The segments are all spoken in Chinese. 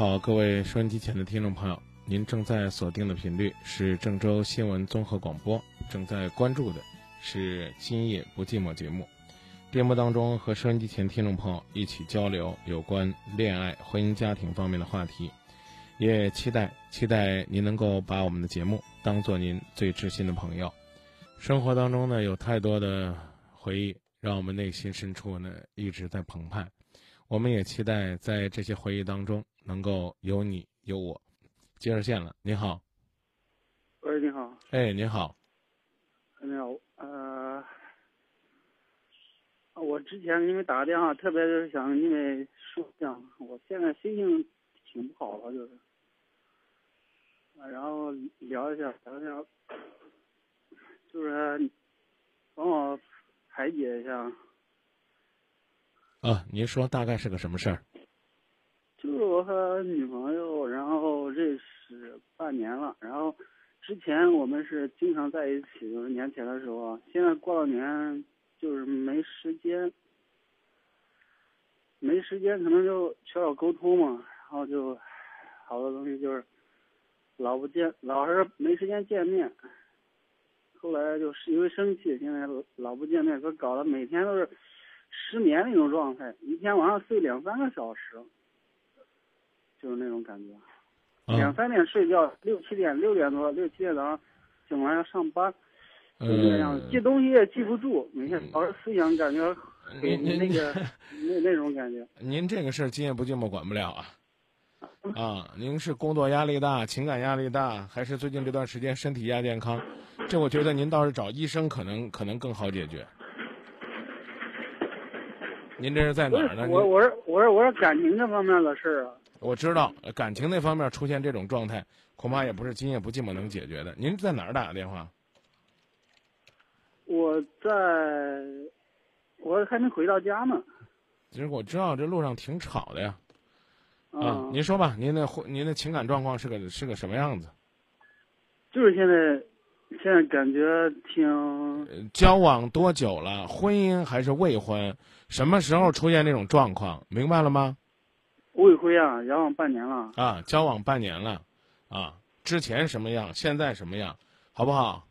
好，各位收音机前的听众朋友，您正在锁定的频率是郑州新闻综合广播，正在关注的是《今夜不寂寞》节目。电波当中和收音机前听众朋友一起交流有关恋爱、婚姻、家庭方面的话题，也期待期待您能够把我们的节目当做您最知心的朋友。生活当中呢，有太多的回忆，让我们内心深处呢一直在澎湃。我们也期待在这些回忆当中能够有你有我。接热线了，你好，喂，你好，哎，你好，你好，呃，我之前给你们打个电话，特别就是想因为说一下，我现在心情挺不好了，就是，啊然后聊一下，聊一下，就是帮我排解一下，啊，您说大概是个什么事儿？就是我和女朋友，然后认识半年了，然后之前我们是经常在一起，就是年前的时候啊，现在过了年就是没时间，没时间可能就缺少沟通嘛，然后就好多东西就是老不见，老是没时间见面。后来就是因为生气，现在老不见面，可搞得每天都是失眠那种状态，一天晚上睡两三个小时，就是那种感觉。两啊，三点睡觉，六七点六点多六七点早上醒来要上班，就这样，嗯，记东西也记不住，每天老是思想感觉给您您那个那那种感觉。您这个事儿今夜不寂寞管不了啊。啊，您是工作压力大、情感压力大，还是最近这段时间身体亚健康？这我觉得您倒是找医生可能可能更好解决。您这是在哪儿呢？我我是我是我是感情这方面的事儿啊，我知道呃感情那方面出现这种状态，恐怕也不是今夜不寂寞能解决的。您在哪儿打的电话？我在，我还没回到家呢。其实我知道这路上挺吵的呀。啊啊，，您说吧，您的婚您的情感状况是个是个什么样子？就是现在，现在感觉挺呃交往多久了？婚姻还是未婚？什么时候出现这种状况？明白了吗？未婚啊，交往半年了。啊，交往半年了，啊，之前什么样，现在什么样，好不好？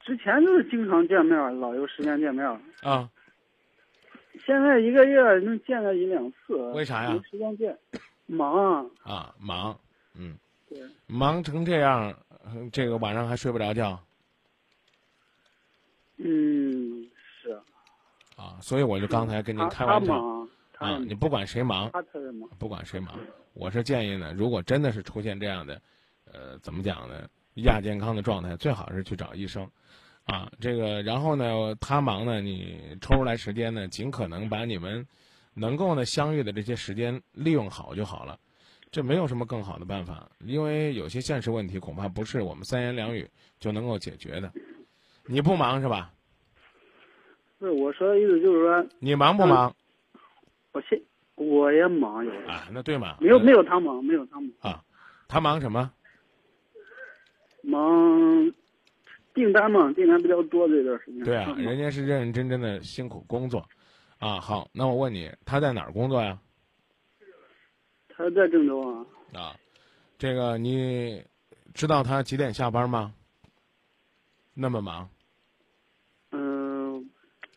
之前就是经常见面，老有时间见面。啊，现在一个月能见个一两次。为啥呀没时间见，忙啊。啊，忙，嗯，对，忙成这样，呃这个晚上还睡不着觉嗯，是。啊，所以我就刚才跟您开玩笑啊，你不管谁忙。不管谁忙，我是建议呢，如果真的是出现这样的，呃，怎么讲呢，亚健康的状态，最好是去找医生，啊，这个，然后呢，他忙呢，你抽出来时间呢，尽可能把你们能够呢相遇的这些时间利用好就好了，这没有什么更好的办法，因为有些现实问题恐怕不是我们三言两语就能够解决的。你不忙是吧？不是我说的意思就是说，你忙不忙？我现我也忙有，啊，那对嘛？没有没有有他忙，没有他忙，啊，他忙什么？忙订单嘛，订单比较多这段时间。对啊，人家是认认真真的辛苦工作，啊，好，那我问你，他在哪儿工作呀？他在郑州啊，啊，这个你知道他几点下班吗？那么忙嗯、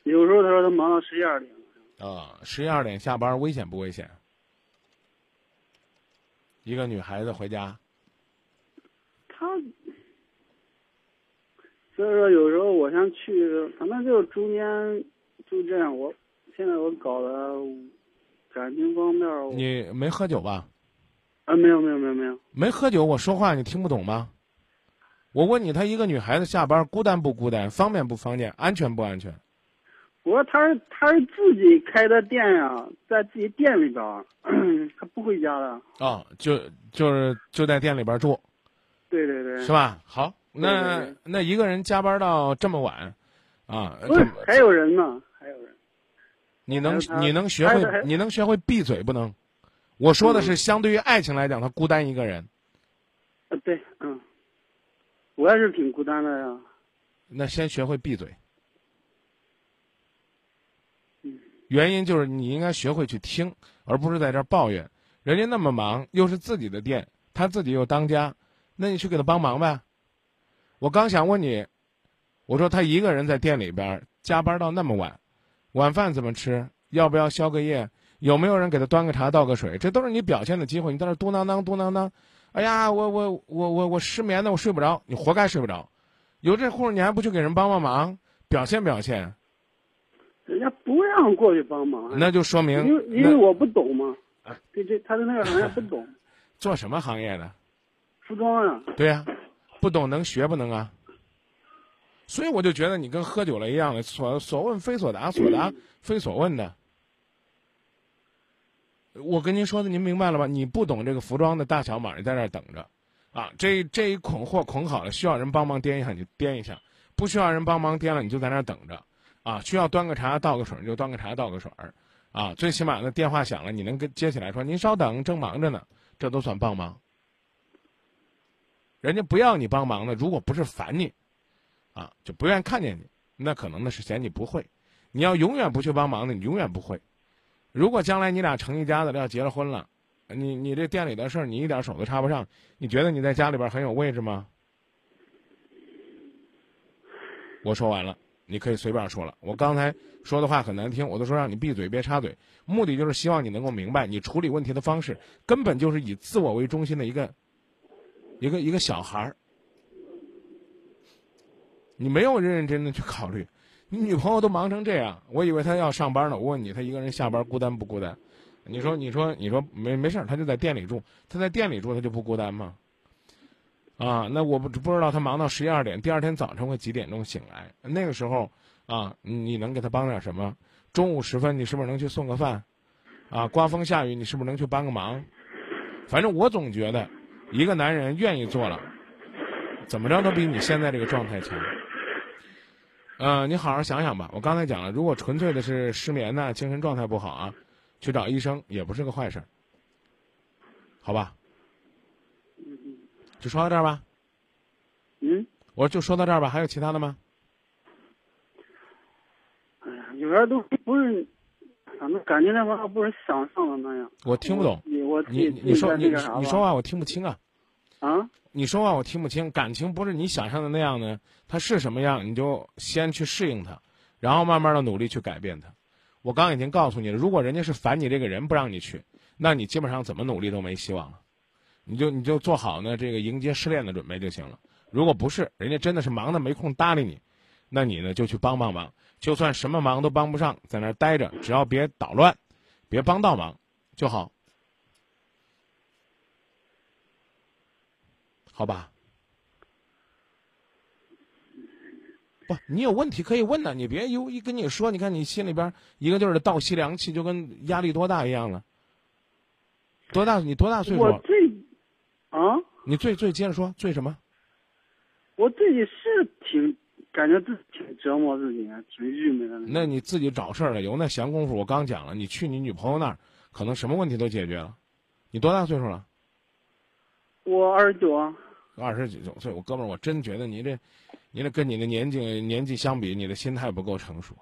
有时候他说他忙到十一二点。啊，十一二点下班，危险不危险？一个女孩子回家，他，所以说有时候我想去，反正就是中间就这样。我现在我搞的感情方面，你没喝酒吧？啊，没有没有没有没有，没喝酒，我说话你听不懂吗？我问你，她一个女孩子下班孤单不孤单？方便不方便？安全不安全？我说他是他是自己开的店呀，在自己店里边儿，他不回家的。哦，就就是就在店里边住，对对对，是吧？好，那那一个人加班到这么晚，啊，不是这还有人呢，还有人。你能你能学会你能学会闭嘴不能？我说的是相对于爱情来讲，他孤单一个人，呃，对，嗯，我也是挺孤单的呀。那先学会闭嘴。嗯原因就是你应该学会去听，而不是在这儿抱怨。人家那么忙，又是自己的店，他自己又当家，那你去给他帮忙呗。我刚想问你，我说他一个人在店里边加班到那么晚，晚饭怎么吃？要不要宵个夜？有没有人给他端个茶倒个水？这都是你表现的机会。你在那嘟囔囔嘟囔囔，哎呀，我我我我我失眠呢，我睡不着。你活该睡不着。有这户你还不去给人帮帮忙，表现表现，人家让过去帮忙，那就说明因为因为我不懂嘛啊，对这他的那个行业不懂，做什么行业的？服装啊，对呀、不懂能学不能啊？所以我就觉得你跟喝酒了一样的，所所问非所答，所答 非所问的。我跟您说的，您明白了吧？你不懂这个服装的大小码，你在那儿等着，啊，这这一捆货捆好了，需要人帮忙掂一下你就掂一下，不需要人帮忙掂了你就在那儿等着，啊，需要端个茶倒个水就端个茶倒个水儿，啊，最起码呢电话响了你能跟接起来说您稍等，正忙着呢，这都算帮忙。人家不要你帮忙的，如果不是烦你，啊，就不愿意看见你，那可能呢是嫌你不会。你要永远不去帮忙的，你永远不会。如果将来你俩成一家子了，要结了婚了，你你这店里的事儿你一点手都插不上，你觉得你在家里边很有位置吗？我说完了，你可以随便说了。我刚才说的话很难听，我都说让你闭嘴别插嘴，目的就是希望你能够明白，你处理问题的方式根本就是以自我为中心的一个一个一个小孩儿，你没有认认真真的去考虑，你女朋友都忙成这样，我以为她要上班呢。我问你，她一个人下班孤单不孤单？你说，你说，你说没没事儿，她就在店里住，她在店里住，她就不孤单吗？啊，那我不不知道他忙到十一二点，第二天早晨会几点钟醒来？那个时候啊，你能给他帮点什么？中午时分，你是不是能去送个饭？啊，刮风下雨，你是不是能去帮个忙？反正我总觉得，一个男人愿意做了，怎么着都比你现在这个状态强。呃，你好好想想吧。我刚才讲了，如果纯粹的是失眠呐、精神状态不好啊，去找医生也不是个坏事儿，好吧？就说到这儿吧。嗯，我就说到这儿吧。还有其他的吗？哎呀，有点都不是，反正感觉那玩意儿不是想象的那样。我听不懂。你我你你说你你说话我听不清啊。啊？你说话我听不清，感情不是你想象的那样呢，它是什么样，你就先去适应它，然后慢慢的努力去改变它。我刚已经告诉你了，如果人家是烦你这个人不让你去，那你基本上怎么努力都没希望了，你就你就做好呢这个迎接失恋的准备就行了。如果不是，人家真的是忙的没空搭理你，那你呢就去帮帮忙，就算什么忙都帮不上，在那儿待着，只要别捣乱，别帮倒忙就好。好吧？不，你有问题可以问呢，你别一一跟你说，你看你心里边一个劲儿的倒吸凉气，就跟压力多大一样了。多大？你多大岁数？啊，你最最接着说，最什么？我自己是挺感觉自己挺折磨自己，挺郁闷的那你自己找事儿了，有那闲工夫。我刚讲了，你去你女朋友那儿，可能什么问题都解决了。你多大岁数了？我二十九啊。二十九岁，我哥们儿，我真觉得你这，你这跟你的年纪年纪相比，你的心态不够成熟。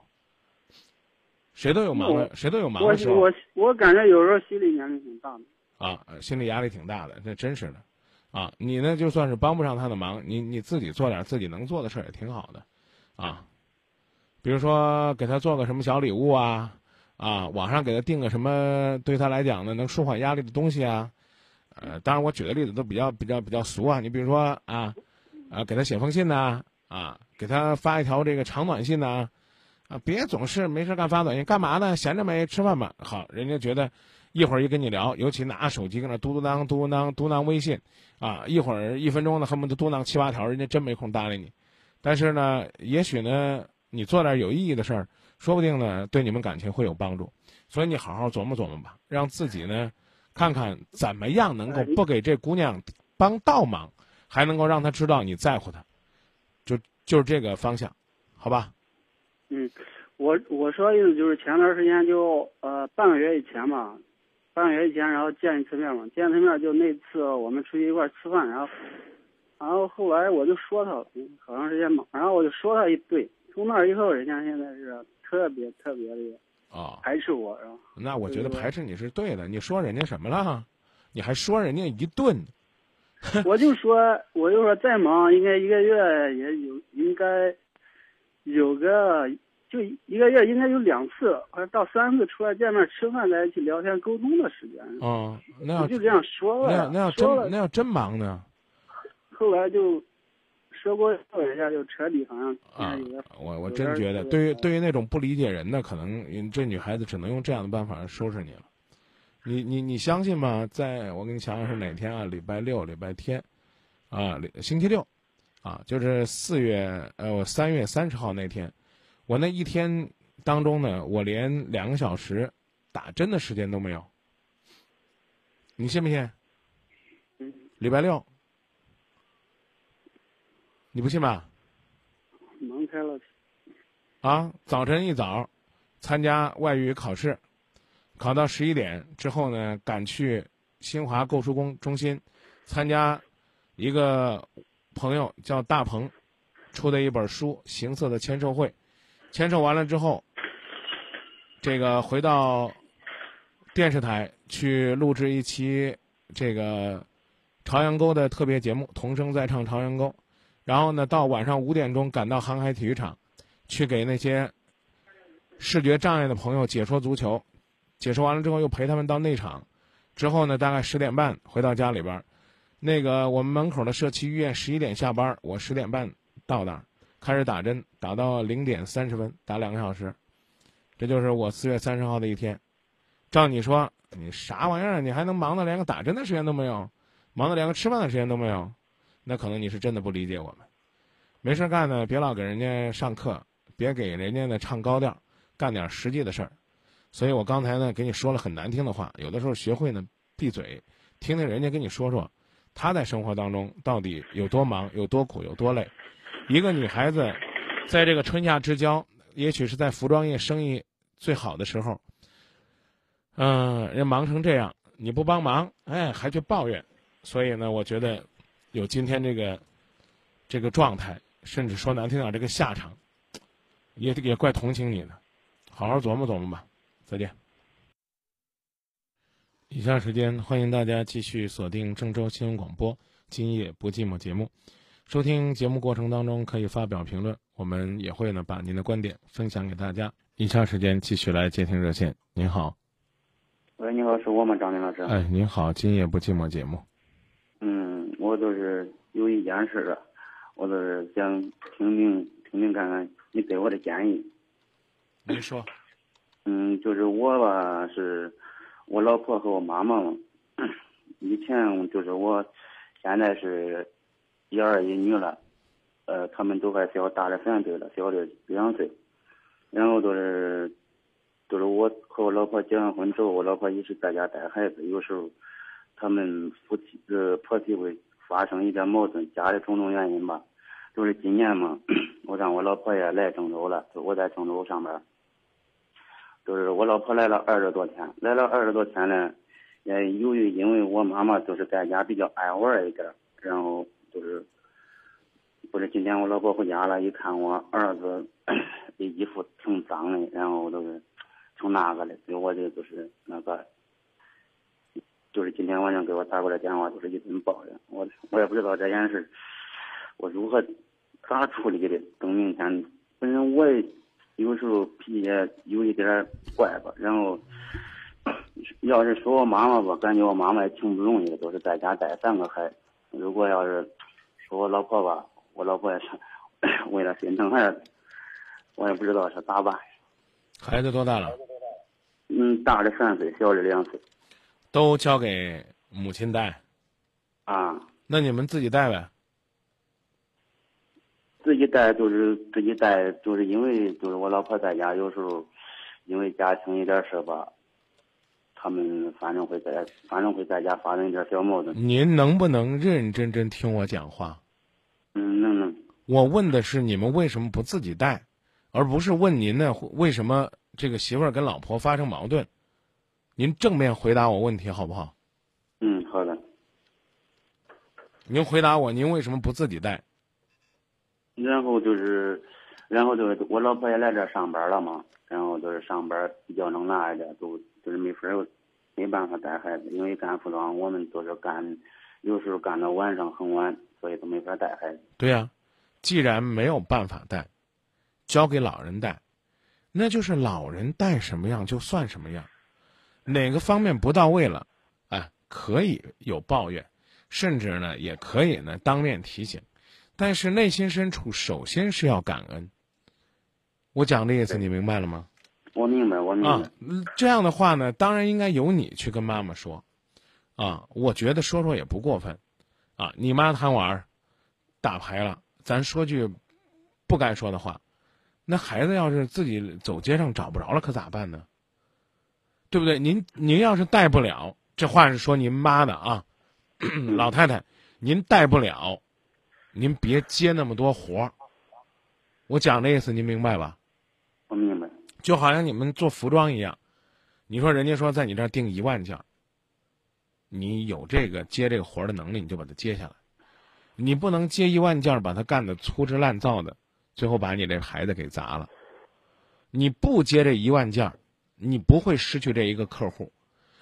谁都有忙的，谁都有忙我的时候我我感觉有时候心理年龄挺大的。啊，心理压力挺大的，这真是的，啊，你呢就算是帮不上他的忙，你你自己做点自己能做的事儿也挺好的，啊，比如说给他做个什么小礼物啊，啊，网上给他订个什么对他来讲呢能舒缓压力的东西啊，呃，当然我举的例子都比较比较比较俗啊。你比如说啊，啊，给他写封信呐，啊，给他发一条这个长短信呐，啊，别总是没事干发短信，干嘛呢？闲着没？吃饭吧。好，人家觉得一会儿一跟你聊，尤其拿手机搁那嘟嘟囔嘟嘟当嘟囔微信，啊，一会儿一分钟呢，恨不得嘟囔七八条，人家真没空搭理你。但是呢，也许呢，你做点有意义的事儿，说不定呢，对你们感情会有帮助。所以你好好琢磨琢磨吧，让自己呢。看看怎么样能够不给这姑娘帮倒忙，还能够让她知道你在乎她，就就是这个方向，好吧？嗯，我我说的意思就是前段时间就呃半个月以前嘛，半个月以前然后见一次面嘛，见一次面就那次我们出去一块吃饭，然后然后后来我就说他了，好长时间嘛，然后我就说他一对，从那以后人家现在是特别特别的。啊，排斥我，然后那我觉得排斥你是对的。你说人家什么了？你还说人家一顿？我就说，我就说再忙，应该一个月也有，应该有个就一个月应该有两次或者到三次出来见面吃饭，在一起聊天沟通的时间。哦，那要就这样说了。那那要真那要真忙呢？后来就。说过一下就彻底好像啊，我我真觉得，对于对于那种不理解人的，可能这女孩子只能用这样的办法收拾你了。你你你相信吗？在我给你想想是哪天啊？礼拜六、礼拜天，啊，星期六，啊，就是四月呃，我三月三十号那天，我那一天当中呢，我连两个小时打针的时间都没有。你信不信？礼拜六。你不信吧？忙开了。啊，早晨一早，参加外语考试，考到十一点之后呢，赶去新华购书工中心参加一个朋友叫大鹏出的一本书《行色的签售会》，签售完了之后，这个回到电视台去录制一期这个朝阳沟的特别节目《童声在唱朝阳沟》。然后呢，到晚上五点钟赶到航海体育场，去给那些视觉障碍的朋友解说足球。解说完了之后，又陪他们到内场。之后呢，大概十点半回到家里边儿。那个我们门口的社区医院十一点下班，我十点半到那儿开始打针，打到零点三十分，打两个小时。这就是我四月三十号的一天。照你说，你啥玩意儿？你还能忙的连个打针的时间都没有，忙的连个吃饭的时间都没有？那可能你是真的不理解我们，没事干呢，别老给人家上课，别给人家呢唱高调，干点实际的事儿。所以我刚才呢给你说了很难听的话，有的时候学会呢闭嘴，听听人家跟你说说，他在生活当中到底有多忙、有多苦、有多累。一个女孩子，在这个春夏之交，也许是在服装业生意最好的时候，嗯，人忙成这样，你不帮忙，哎，还去抱怨，所以呢，我觉得。有今天这个这个状态，甚至说难听点，这个下场，也也怪同情你的，好好琢磨琢磨吧。再见。以下时间欢迎大家继续锁定郑州新闻广播《今夜不寂寞》节目，收听节目过程当中可以发表评论，我们也会呢把您的观点分享给大家。以下时间继续来接听热线。您好。喂，你好，是我吗，张林老师？哎，您好，《今夜不寂寞》节目。嗯，我就是有一件事啊，我就是想听听听听看看你对我的建议。你说。嗯，就是我吧，是我老婆和我妈妈嘛。以前就是我，现在是一儿一女了，呃，他们都还小，大的三岁了，小的两岁。然后都是，都是我和我老婆结完婚之后，我老婆一直在家带孩子，有时候。他们夫妻呃婆媳会发生一点矛盾，家里种种原因吧。就是今年嘛，我让我老婆也来郑州了，我在郑州上班。就是我老婆来了二十多天，来了二十多天呢，也由于因为我妈妈就是在家比较爱玩一点，然后就是，不是今天我老婆回家了，一看我儿子 的衣服挺脏的，然后都是挺那个的，给我的就是那个。就是今天晚上给我打过来电话，就是一顿抱怨。我我也不知道这件事，我如何咋处理的。等明天，反正我也有时候脾气有一点怪吧。然后要是说我妈妈吧，感觉我妈妈也挺不容易的，都是在家带三个孩子。如果要是说我老婆吧，我老婆也是 为了心疼孩子，我也不知道是咋办。孩子多大了？嗯，大的三岁，小的两岁。都交给母亲带，啊，那你们自己带呗。自己带就是自己带，就是因为就是我老婆在家，有时候因为家庭一点事吧，他们反正会在，反正会在家发生一点小矛盾。您能不能认认真真听我讲话？嗯，能能。我问的是你们为什么不自己带，而不是问您呢为什么这个媳妇儿跟老婆发生矛盾。您正面回答我问题好不好？嗯，好的。您回答我，您为什么不自己带？然后就是，然后就是我老婆也来这上班了嘛，然后就是上班比较能拿一点，都就是没法儿没办法带孩子，因为干服装我们都是干，有时候干到晚上很晚，所以都没法带孩子。对呀、既然没有办法带，交给老人带，那就是老人带什么样就算什么样。哪个方面不到位了，哎，可以有抱怨，甚至呢也可以呢当面提醒，但是内心深处首先是要感恩。我讲的意思你明白了吗？我明白，我明白。这样的话呢，当然应该由你去跟妈妈说，啊，我觉得说说也不过分，啊，你妈贪玩儿，打牌了，咱说句不该说的话，那孩子要是自己走街上找不着了，可咋办呢？对不对？您您要是带不了，这话是说您妈的啊，老太太，您带不了，您别接那么多活儿。我讲的意思您明白吧？我明白。就好像你们做服装一样，你说人家说在你这儿订一万件儿，你有这个接这个活儿的能力，你就把它接下来。你不能接一万件儿，把它干的粗制滥造的，最后把你这孩子给砸了。你不接这一万件儿，你不会失去这一个客户，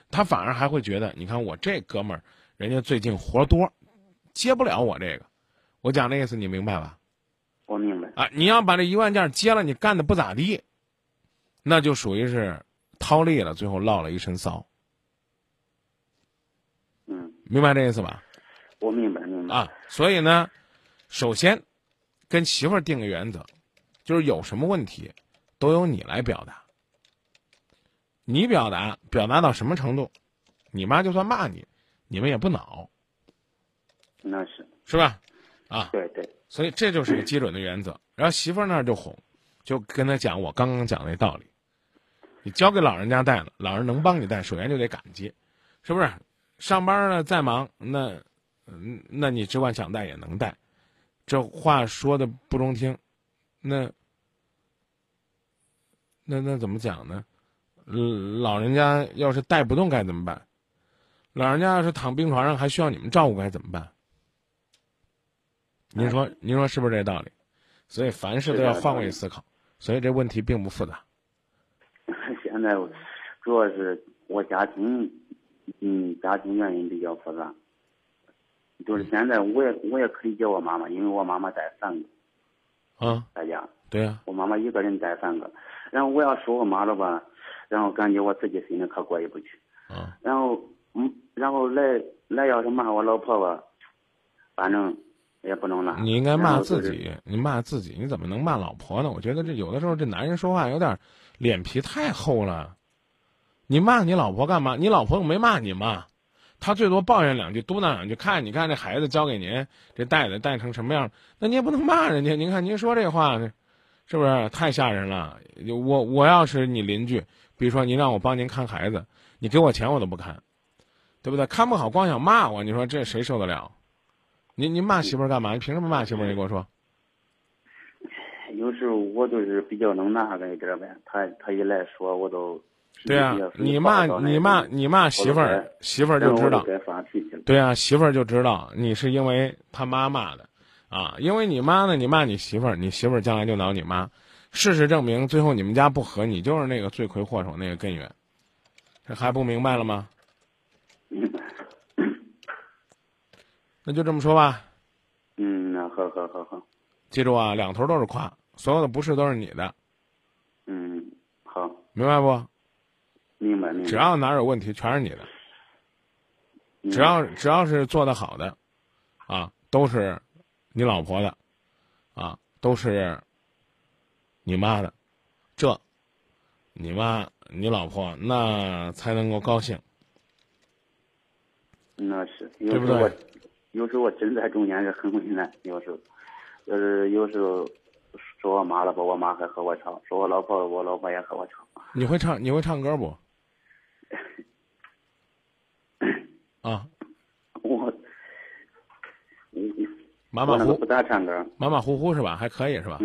他反而还会觉得，你看我这哥们儿，人家最近活儿多，接不了我这个。我讲的意思你明白吧？我明白。啊，你要把这一万件接了，你干的不咋地，那就属于是掏利了，最后落了一身骚，嗯，明白这意思吧？我明白，明白。啊，所以呢，首先跟媳妇儿定个原则，就是有什么问题，都由你来表达。你表达表达到什么程度，你妈就算骂你，你们也不恼，那是。是吧？啊，对对。所以这就是个基准的原则。然后媳妇儿那儿就哄，就跟他讲我刚刚讲那道理。你交给老人家带了，老人能帮你带，首先就得感激，是不是？上班呢再忙，那，嗯，那你只管想带也能带。这话说的不中听，那，那那怎么讲呢？嗯，老人家要是带不动该怎么办？老人家要是躺病床上还需要你们照顾该怎么办？您说，您说是不是这道理？所以凡事都要换位思考，所以这问题并不复杂。现在主要是我家庭，嗯，家庭原因比较复杂。就是现在我也我也可以叫我妈妈，因为我妈妈带三个啊，在家，对呀、我妈妈一个人带三个。然后我要说我妈了吧，然后感觉我自己心里可过意不去。啊，然后嗯，然后来来要是骂我老婆吧，反正也不能那。你应该骂自己，你骂自己，你怎么能骂老婆呢？我觉得这有的时候这男人说话有点脸皮太厚了。你骂你老婆干嘛？你老婆又没骂你嘛，她最多抱怨两句，嘟囔两句，看你看这孩子交给您，这带的带成什么样？那你也不能骂人家。您看您说这话，是不是太吓人了？我我要是你邻居，比如说您让我帮您看孩子，你给我钱我都不看，对不对？看不好光想骂我，你说这谁受得了？您您骂媳妇儿干嘛？你凭什么骂媳妇儿？你跟我说。有时候我就是比较能那个一点呗，他他一来说我都。对啊，你骂你骂你骂媳妇儿，媳妇儿就知道。对啊，媳妇儿就知道你是因为他妈骂的，啊，因为你妈呢，你骂你媳妇儿，你媳妇儿将来就挠你妈。事实证明，最后你们家不和，你就是那个罪魁祸首，那个根源。这还不明白了吗？明白。那就这么说吧。嗯，那好好好好。记住啊，两头都是夸，所有的不是都是你的。嗯，好。明白不？明白明白。只要哪有问题，全是你的。嗯只要只要是做得好的，啊，都是你老婆的，啊，都是你妈的，这你妈你老婆那才能够高兴。那是对不对有时候我真在中间是很为难，有时候就是有时候说我妈了吧，我妈还和我吵；说我老婆，我老婆也和我吵。你会唱你会唱歌不？啊，我嗯马马虎不咋唱歌，马马虎虎是吧？还可以是吧？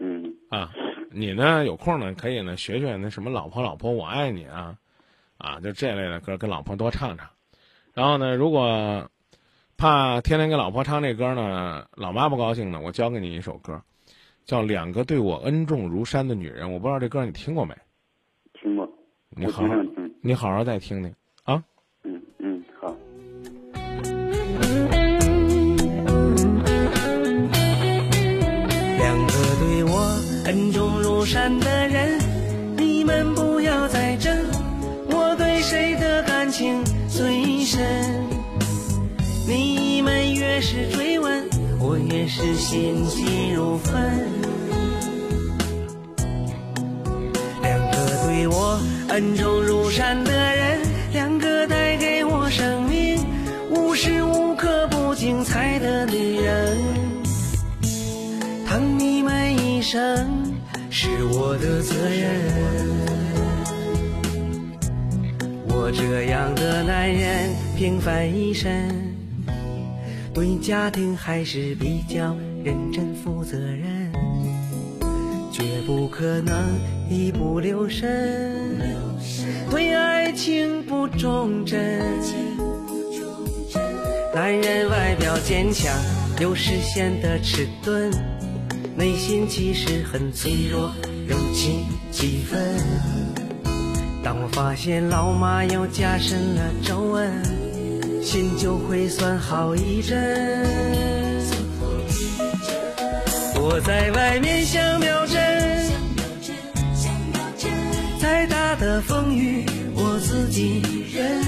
嗯啊，你呢有空呢可以呢学学那什么“老婆老婆我爱你”啊，啊，就这类的歌跟老婆多唱唱。然后呢，如果怕天天给老婆唱这歌呢，老妈不高兴呢，我教给你一首歌，叫《两个对我恩重如山的女人》。我不知道这歌你听过没？听过，你好好听，你好好再听听啊。嗯嗯好。两个对我恩重如山的人，是追问，我越是心急如焚。两个对我恩重如山的人，两个带给我生命无时无刻不精彩的女人。疼你们一生是我的责任。我这样的男人平凡一生，对家庭还是比较认真负责任，绝不可能一不留神，对爱情不忠贞。男人外表坚强，有时显得迟钝，内心其实很脆弱，柔情几分。当我发现老妈又加深了皱纹，心就会酸好一阵。我在外面像秒针，再大的风雨我自己忍。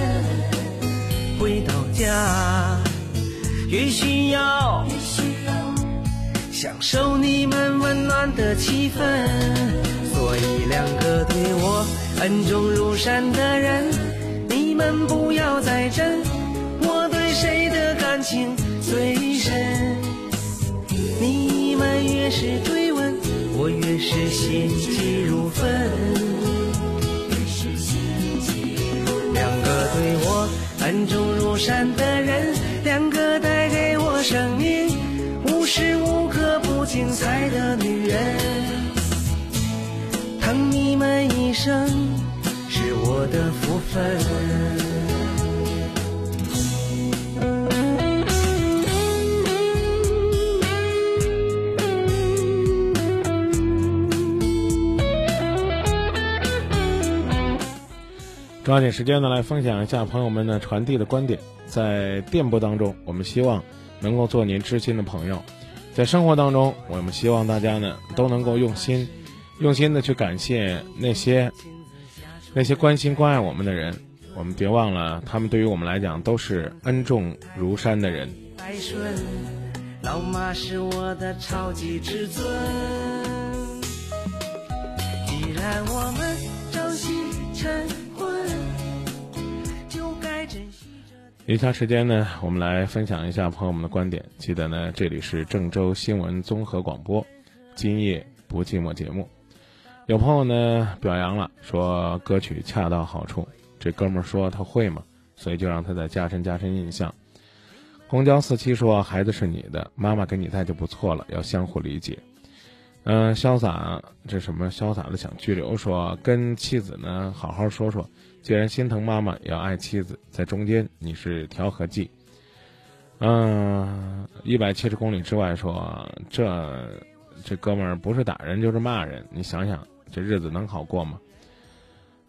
回到家，越需要享受你们温暖的气氛。所以两个对我恩重如山的人，你们不要再争，感情最深。你们越是追问，我越是心急如焚。两个对我恩重如山的人，两个带给我生命无时无刻不精彩的女人。疼你们一生是我的福分。抓紧时间呢，来分享一下朋友们呢传递的观点。在电波当中，我们希望能够做您知心的朋友；在生活当中，我们希望大家呢都能够用心、用心的去感谢那些那些关心关爱我们的人。我们别忘了，他们对于我们来讲都是恩重如山的人。爱顺，老妈是我的超级至尊。既然我们以下时间呢，我们来分享一下朋友们的观点。记得呢，这里是郑州新闻综合广播，今夜不寂寞节目。有朋友呢表扬了，说歌曲恰到好处。这哥们儿说他会嘛，所以就让他再加深加深印象。公交四七说孩子是你的，妈妈给你带就不错了，要相互理解。嗯、潇洒这什么潇洒的想拘留说跟妻子呢好好说说，既然心疼妈妈，也要爱妻子，在中间你是调和剂。嗯，一百七十公里之外说这这哥们儿不是打人就是骂人，你想想这日子能好过吗？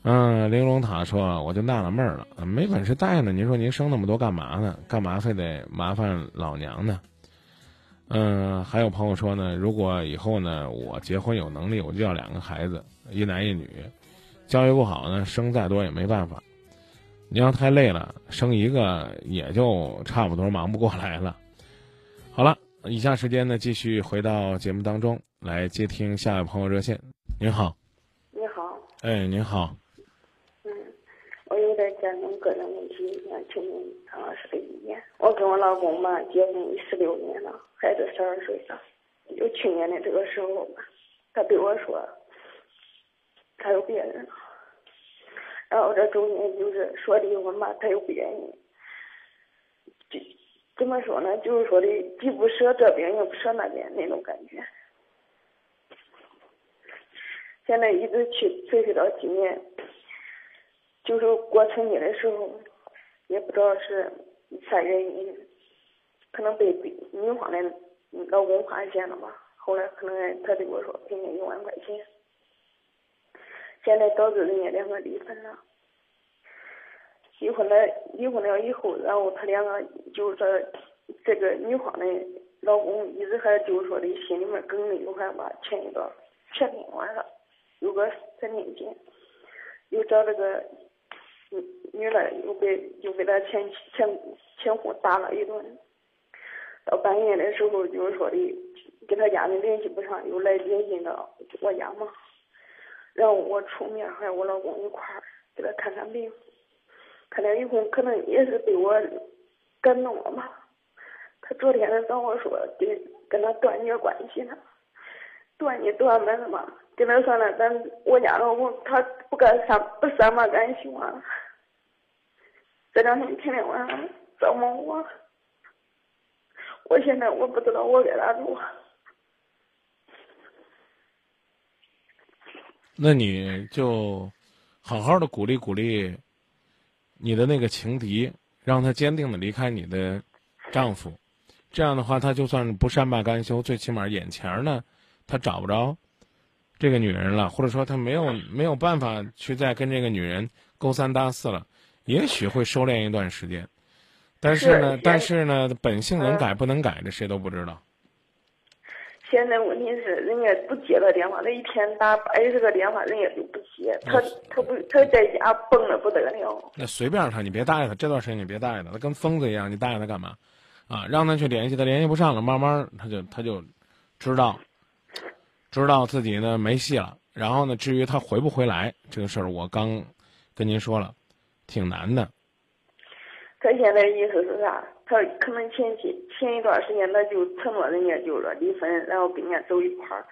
嗯，玲珑塔说我就纳了闷儿了，没本事带呢，您说您生那么多干嘛呢？干嘛非得麻烦老娘呢？嗯，还有朋友说呢，如果以后呢我结婚有能力，我就要两个孩子，一男一女。教育不好呢，生再多也没办法。你要太累了，生一个也就差不多忙不过来了。好了，以下时间呢，继续回到节目当中来接听下一位朋友热线。您好，你好，哎，您好，嗯，我有点家庭个人问题，想请您唐老师的意见。我跟我老公嘛结婚十六年了，孩子十二岁了。就去年的这个时候吧，他对我说他有别人了，然后这中间就是说离婚吧，他又不愿意，就怎么说呢？就是说的既不舍这边也不舍那边那种感觉。现在一直去持续到今年，就是过春节的时候，也不知道是啥原因，可能被女方的老公发现了吧。后来可能他对我说给你一万块钱，现在导致人家两个离婚了。离婚了，离婚了以后，然后他两个就是说，这个女方的老公一直还就是说的心里面耿耿于怀吧。前一段前天晚上。有个三年前，又找这个女女的，又被又被他前前前夫打了一顿。到半夜的时候，就是说的跟他家人联系不上，又来联系到我家嘛。然后我出面还有我老公一块儿给他看看病。看了以后，可能也是被我感动了吧。他昨天找我说跟跟他断绝关系了，断你断门了嘛。跟他说了，咱我家老公他不敢三不三八感情啊。这两天天天晚上折磨我，我现在我不知道我该咋做。那你就好好的鼓励鼓励你的那个情敌，让他坚定的离开你的丈夫。这样的话，他就算不善罢甘休，最起码眼前呢，他找不着。这个女人了，或者说他没有没有办法去再跟这个女人勾三搭四了，也许会收敛一段时间，但是呢，但是呢，本性能改不能改，这谁都不知道。现在问题是，人家不接他电话，他一天打八十个电话，人家就不接，他他不他在家蹦的不得了。那随便他，你别搭理他，这段时间你别搭理他，他跟疯子一样，你搭理他干嘛？啊，让他去联系他，联系不上了，慢慢他就他就知道。知道自己呢没戏了，然后呢，至于他回不回来这个事儿，我刚跟您说了，挺难的。他现在意思是啥？他可能前期前一段时间他就承诺人家就是说离婚，然后跟人家走一块儿，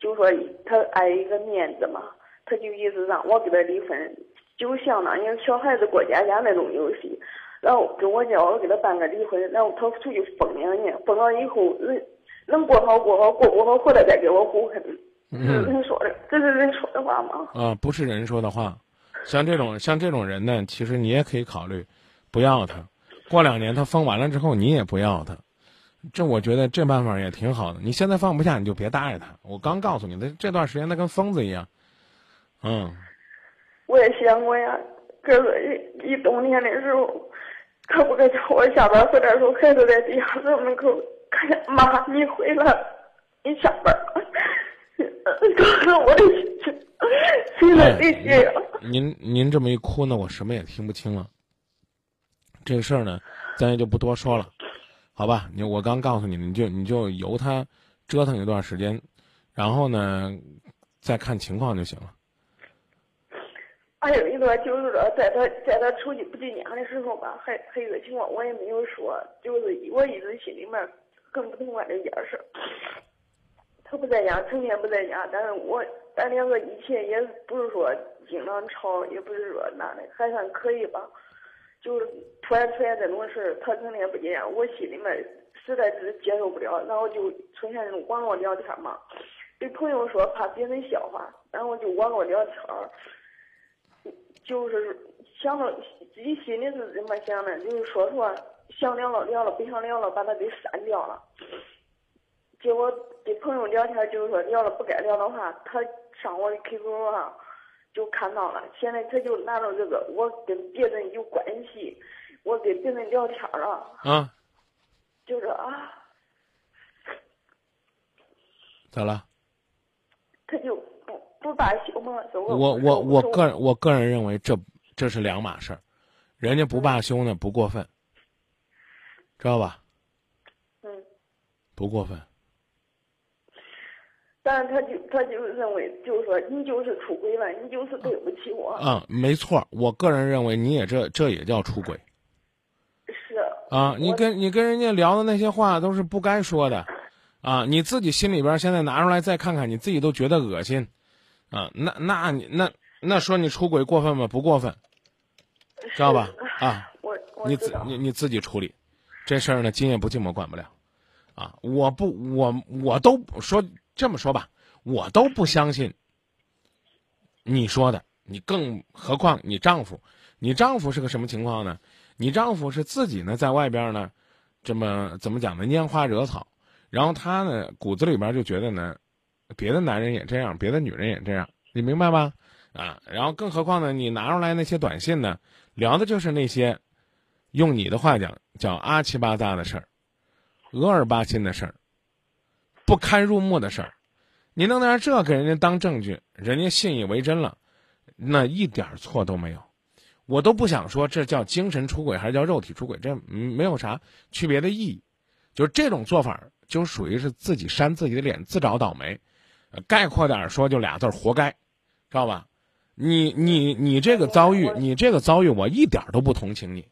就说他碍一个面子嘛，他就一直让我跟他离婚，就相当于小孩子过家家那种游戏，然后跟我讲我给他办个离婚，然后他出去疯两年，疯了以后人。能过好过好过不好回来再给我补恨，这是人说的，这是人说的话吗？啊，不是人说的话，像这种像这种人呢，其实你也可以考虑，不要他，过两年他疯完了之后你也不要他，这我觉得这办法也挺好的。你现在放不下你就别搭理他，我刚告诉你他这段时间他跟疯子一样，嗯。我也想过呀，哥哥一一冬天的时候，可不可叫我下班回来时候孩子在地下室门口看见。妈，你回来，你下班 了。告诉我的心情，现在这些。您您这么一哭呢，我什么也听不清了。这个事儿呢，咱也就不多说了，好吧？你我刚告诉你，你就你就由他折腾一段时间，然后呢，再看情况就行了。还有一个就是说，在他在他出去不进家的时候吧，还还有一个情况我也没有说，就是我一直心里面。更不痛快的一件事，他不在家，成天不在家。但是我咱两个以前也不是说经常吵，也不是说那的，还算可以吧。就是突然出现这种事他成天不见，我心里面实在是接受不了，然后就出现那种网络聊天嘛。对朋友说怕别人笑话，然后就网络聊天就是想到自己心里是怎么想的，就是说说。想聊了聊了，不想聊了，把他给删掉了。结果跟朋友聊天，就是说聊了不该聊的话，他上我的 QQ 上就看到了。现在他就拿着这个，我跟别人有关系，我跟别人聊天了。啊。就是啊。咋了？他就不不罢休吗？我我我个人我个人认为这这是两码事儿，人家不罢休呢不过分，知道吧？嗯。不过分。但是他就他就认为，就是说你就是出轨了，你就是对不起我。嗯，没错，我个人认为你也这这也叫出轨。是。啊，你跟你跟人家聊的那些话都是不该说的，啊，你自己心里边现在拿出来再看看，你自己都觉得恶心，啊，那那你那那说你出轨过分吗？不过分，知道吧？啊，我你自你你自己处理，这事儿呢，今夜不寂寞管不了，啊，我不我我都说。这么说吧，我都不相信你说的，你更何况你丈夫，你丈夫是个什么情况呢？你丈夫是自己呢，在外边呢，这么怎么讲呢？拈花惹草，然后他呢骨子里边就觉得呢，别的男人也这样，别的女人也这样，你明白吧？啊，然后更何况呢，你拿出来那些短信呢，聊的就是那些，用你的话讲叫阿七八杂的事儿，额尔巴心的事儿。不堪入目的事儿，你弄点这给人家当证据，人家信以为真了，那一点错都没有。我都不想说这叫精神出轨还是叫肉体出轨，这没有啥区别的意义。就是这种做法，就属于是自己扇自己的脸，自找倒霉。概括点说，就俩字儿：活该，知道吧？你你你这个遭遇，你这个遭遇，我一点都不同情你。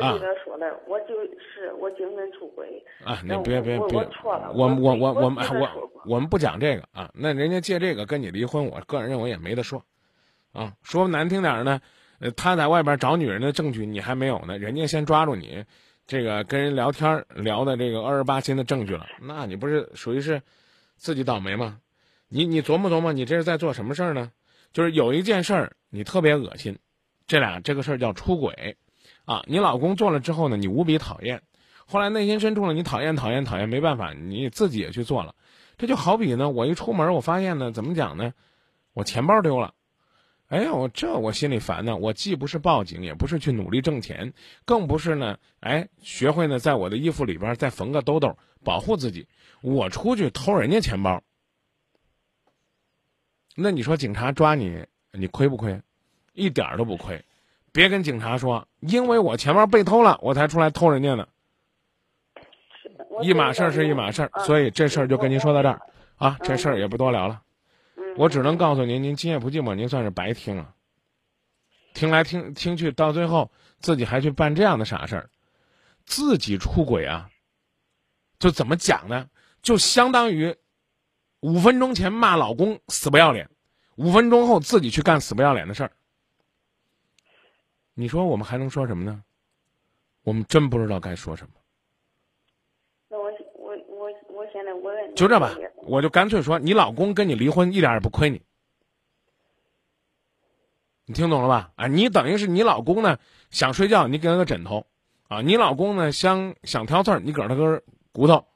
我跟他说了，我就是我精神出轨。啊，你别别别，我错了。我我我我们我我们不讲这个啊。那人家借这个跟你离婚，我个人认为也没得说，啊，说难听点呢，呃，他在外边找女人的证据你还没有呢，人家先抓住你，这个跟人聊天聊的这个二十八斤的证据了，那你不是属于是自己倒霉吗？你你琢磨琢磨，你这是在做什么事儿呢？就是有一件事儿你特别恶心，这俩这个事儿叫出轨。啊，你老公做了之后呢，你无比讨厌，后来内心深处呢，你讨厌讨厌讨厌，没办法，你自己也去做了，这就好比呢，我一出门，我发现呢，怎么讲呢，我钱包丢了，哎呀，我这我心里烦呢，我既不是报警，也不是去努力挣钱，更不是呢，哎，学会呢，在我的衣服里边再缝个兜兜保护自己，我出去偷人家钱包，那你说警察抓你，你亏不亏？一点都不亏。别跟警察说，因为我钱包被偷了，我才出来偷人家的。一码事儿是一码事儿，所以这事儿就跟您说到这儿啊，这事儿也不多聊了。我只能告诉您，您今夜不寂寞，您算是白听了。听来听听去，到最后自己还去办这样的傻事儿，自己出轨啊，就怎么讲呢？就相当于五分钟前骂老公死不要脸，五分钟后自己去干死不要脸的事儿。你说我们还能说什么呢？我们真不知道该说什么。那我我我我现在我就这吧，我就干脆说，你老公跟你离婚一点也不亏你。你听懂了吧？啊，你等于是你老公呢想睡觉，你给他个枕头，啊，你老公呢想想挑刺儿，你给他根骨头。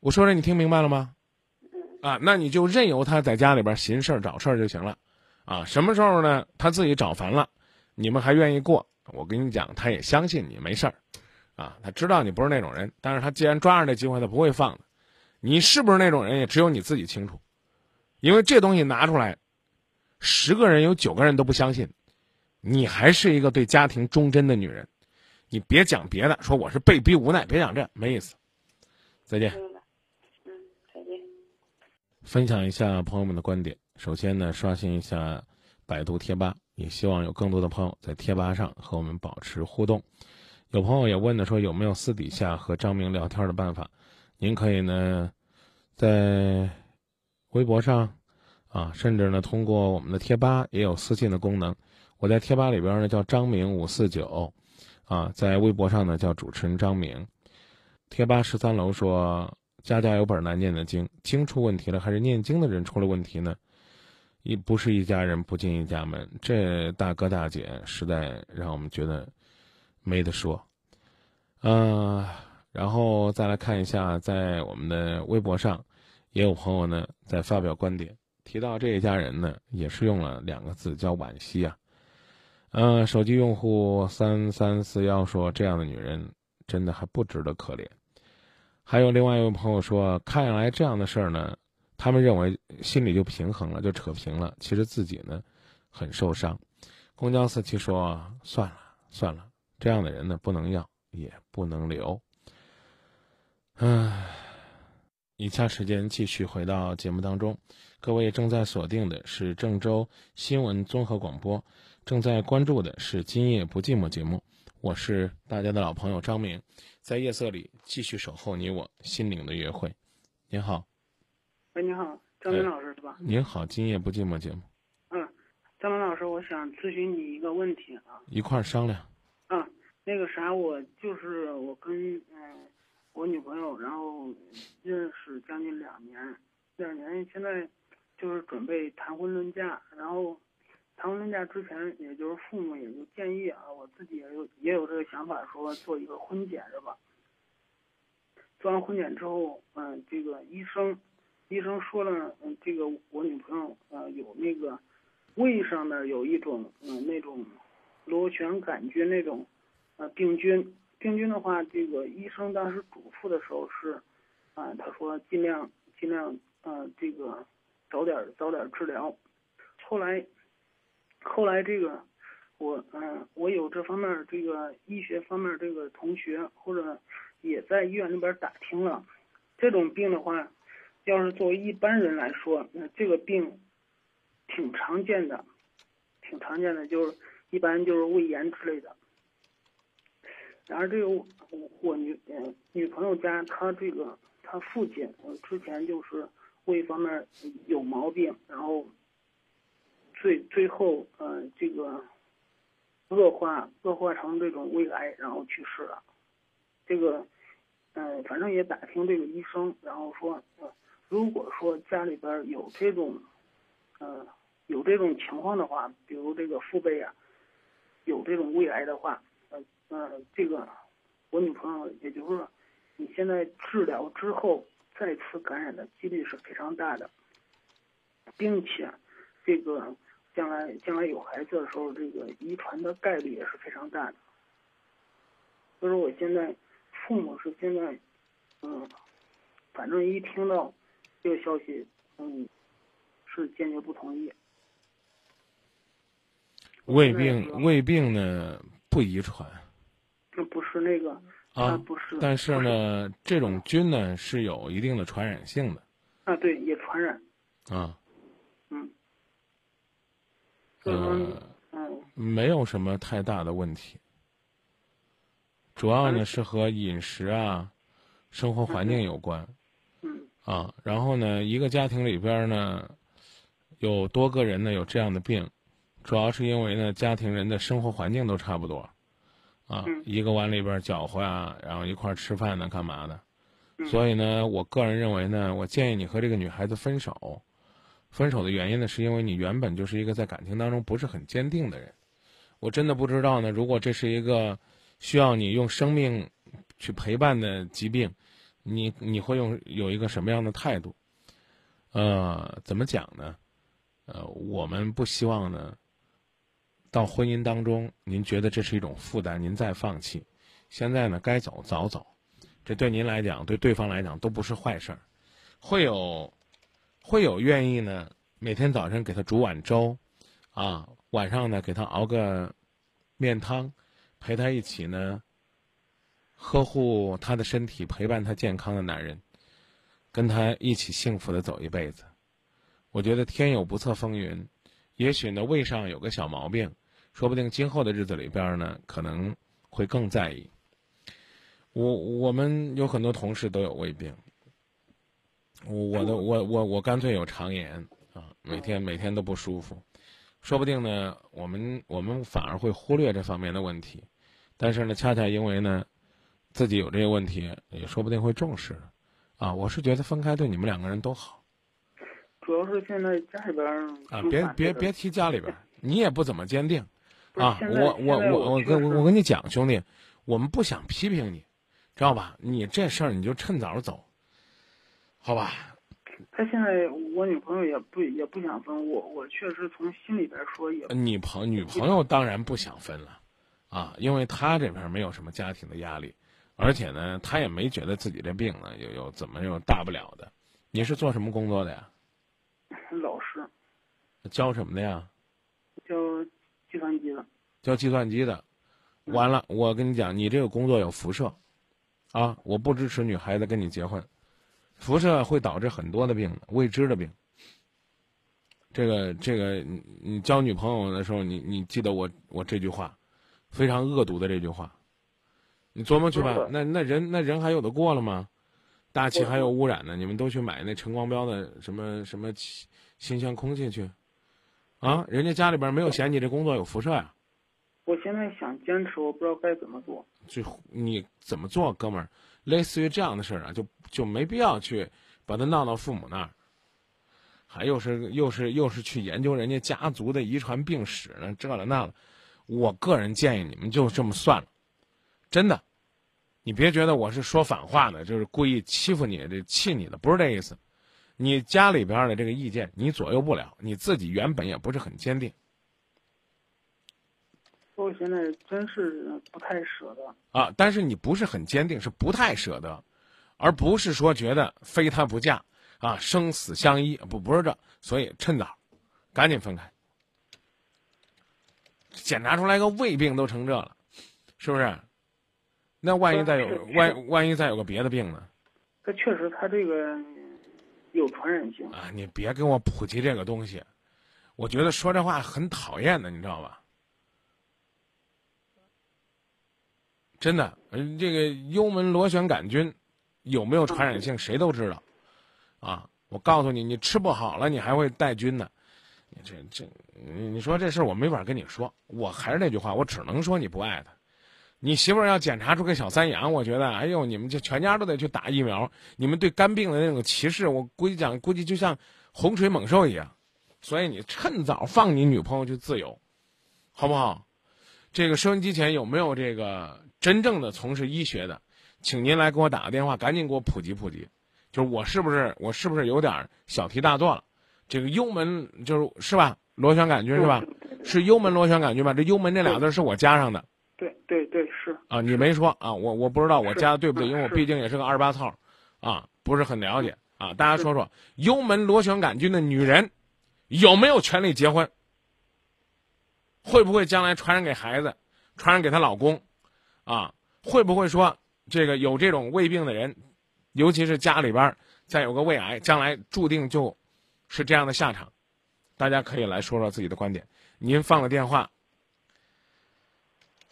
我说这你听明白了吗？啊，那你就任由他在家里边寻事儿找事儿就行了。啊，什么时候呢？他自己找烦了，你们还愿意过？我跟你讲，他也相信你没事儿，啊，他知道你不是那种人。但是他既然抓着这机会，他不会放的。你是不是那种人，也只有你自己清楚。因为这东西拿出来，十个人有九个人都不相信，你还是一个对家庭忠贞的女人。你别讲别的，说我是被逼无奈，别讲这没意思。再见。嗯，再见。分享一下朋友们的观点。首先呢，刷新一下百度贴吧，也希望有更多的朋友在贴吧上和我们保持互动。有朋友也问的说，有没有私底下和张明聊天的办法？您可以呢，在微博上啊，甚至呢，通过我们的贴吧也有私信的功能。我在贴吧里边呢叫张明五四九，啊，在微博上呢叫主持人张明。贴吧十三楼说，家家有本难念的经，经出问题了，还是念经的人出了问题呢？一不是一家人不进一家门，这大哥大姐实在让我们觉得没得说。嗯，然后再来看一下，在我们的微博上，也有朋友呢在发表观点，提到这一家人呢，也是用了两个字叫惋惜啊。嗯，手机用户三三四幺说，这样的女人真的还不值得可怜。还有另外一位朋友说，看来这样的事儿呢，他们认为心里就平衡了，就扯平了。其实自己呢，很受伤。公交司机说：“算了，算了，这样的人呢，不能要，也不能留。”唉，以下时间继续回到节目当中。各位正在锁定的是郑州新闻综合广播，正在关注的是《今夜不寂寞》节目。我是大家的老朋友张明，在夜色里继续守候你我心灵的约会。您好，喂，你好，张明老师是吧？您好，《今夜不寂寞》节目。嗯，张明老师，我想咨询你一个问题啊。一块儿商量。啊，那个啥，我就是我跟嗯我女朋友，然后认识将近两年，两年现在就是准备谈婚论嫁，然后。谈婚论嫁之前，也就是父母也就建议啊，我自己也有也有这个想法，说做一个婚检是吧？做完婚检之后，嗯，这个医生，医生说了，嗯，这个我女朋友呃有那个胃上面有一种嗯那种螺旋杆菌那种呃病菌，病菌的话，这个医生当时嘱咐的时候是，啊，他说尽量尽量呃这个早点早点治疗，后来。后来这个，我嗯，我有这方面这个医学方面这个同学，或者也在医院那边打听了，这种病的话，要是作为一般人来说，那这个病挺常见的，挺常见的，就是一般就是胃炎之类的。然而这个我我女嗯女朋友家，她这个她父亲之前就是胃方面有毛病，然后。最最后，呃，这个恶化恶化成这种胃癌，然后去世了。这个，嗯，反正也打听这个医生，然后说，嗯，如果说家里边有这种，嗯，有这种情况的话，比如这个父辈啊，有这种胃癌的话，呃呃，这个我女朋友，也就是说，你现在治疗之后再次感染的几率是非常大的，并且这个。将来将来有孩子的时候，这个遗传的概率也是非常大的。所以说，我现在父母是现在，嗯，反正一听到这个消息，嗯，是坚决不同意。胃病胃病呢不遗传，这不是那个啊，不是。但是呢，这种菌呢是有一定的传染性的。啊，对，也传染。啊。嗯。呃，没有什么太大的问题，主要呢是和饮食啊、生活环境有关。嗯。啊，然后呢，一个家庭里边呢，有多个人呢有这样的病，主要是因为呢家庭人的生活环境都差不多，啊，一个碗里边搅和呀，然后一块吃饭呢，干嘛的？所以呢，我个人认为呢，我建议你和这个女孩子分手。分手的原因呢，是因为你原本就是一个在感情当中不是很坚定的人。我真的不知道呢，如果这是一个需要你用生命去陪伴的疾病，你你会用有一个什么样的态度？呃，怎么讲呢？呃，我们不希望呢，到婚姻当中，您觉得这是一种负担，您再放弃。现在呢，该走早走，这对您来讲，对对方来讲都不是坏事儿，会有。会有愿意呢，每天早晨给他煮碗粥，啊，晚上呢给他熬个面汤，陪他一起呢呵护他的身体，陪伴他健康的男人，跟他一起幸福的走一辈子。我觉得天有不测风云，也许呢胃上有个小毛病，说不定今后的日子里边呢可能会更在意。我我们有很多同事都有胃病。我我的我我我干脆有肠炎啊，每天每天都不舒服，说不定呢，我们我们反而会忽略这方面的问题，但是呢，恰恰因为呢，自己有这些问题，也说不定会重视，啊，我是觉得分开对你们两个人都好。主要是现在家里边啊，别别别提家里边，你也不怎么坚定，啊，我我我我跟我跟你讲，兄弟，我们不想批评你，知道吧？你这事儿你就趁早走。好吧，他现在我女朋友也不也不想分我，我确实从心里边说也。女朋女朋友当然不想分了，啊，因为他这边没有什么家庭的压力，而且呢，他也没觉得自己这病呢有有怎么有大不了的，你是做什么工作的呀？老师教什么的呀？教计算机的。教计算机的。完了，我跟你讲，你这个工作有辐射，啊，我不支持女孩子跟你结婚，辐射会导致很多的病，未知的病。这个这个，你你交女朋友的时候，你你记得我我这句话，非常恶毒的这句话，你琢磨去吧。那那人那人还有的过了吗？大气还有污染呢，你们都去买那陈光标的什么什么新鲜空气去，啊，人家家里边没有嫌你这工作有辐射呀。我现在想坚持，我不知道该怎么做。就你怎么做，哥们儿，类似于这样的事儿啊，就就没必要去把它闹到父母那儿，还又是又是又是去研究人家家族的遗传病史呢，这了那了。我个人建议你们就这么算了，真的，你别觉得我是说反话的，就是故意欺负你、这气你的，不是这意思。你家里边的这个意见你左右不了，你自己原本也不是很坚定。我现在真是不太舍得啊！但是你不是很坚定，是不太舍得，而不是说觉得非他不嫁啊，生死相依不不是这，所以趁早，赶紧分开。检查出来个胃病都成这了，是不是？那万一再有万万一再有个别的病呢？他确实，他这个有传染性啊！你别跟我普及这个东西，我觉得说这话很讨厌的，你知道吧？真的，这个幽门螺旋杆菌有没有传染性，谁都知道，啊！我告诉你，你吃不好了，你还会带菌呢。你这这，你说这事儿我没法跟你说。我还是那句话，我只能说你不爱他。你媳妇儿要检查出个小三阳，我觉得，哎呦，你们这全家都得去打疫苗。你们对肝病的那种歧视，我估计讲，估计就像洪水猛兽一样。所以你趁早放你女朋友去自由，好不好？这个收音机前有没有这个？真正的从事医学的，请您来给我打个电话，赶紧给我普及普及。就是我是不是我是不是有点小题大做了？这个幽门就是是吧？螺旋杆菌是吧？是幽门螺旋杆菌吧？这幽门这俩字是我加上的。对对对，是啊，你没说啊，我我不知道我加的对不对，因为我毕竟也是个二八套，啊，不是很了解啊。大家说说，幽门螺旋杆菌的女人有没有权利结婚？会不会将来传染给孩子，传染给她老公？啊，会不会说这个有这种胃病的人，尤其是家里边再有个胃癌，将来注定就是这样的下场？大家可以来说说自己的观点。您放了电话，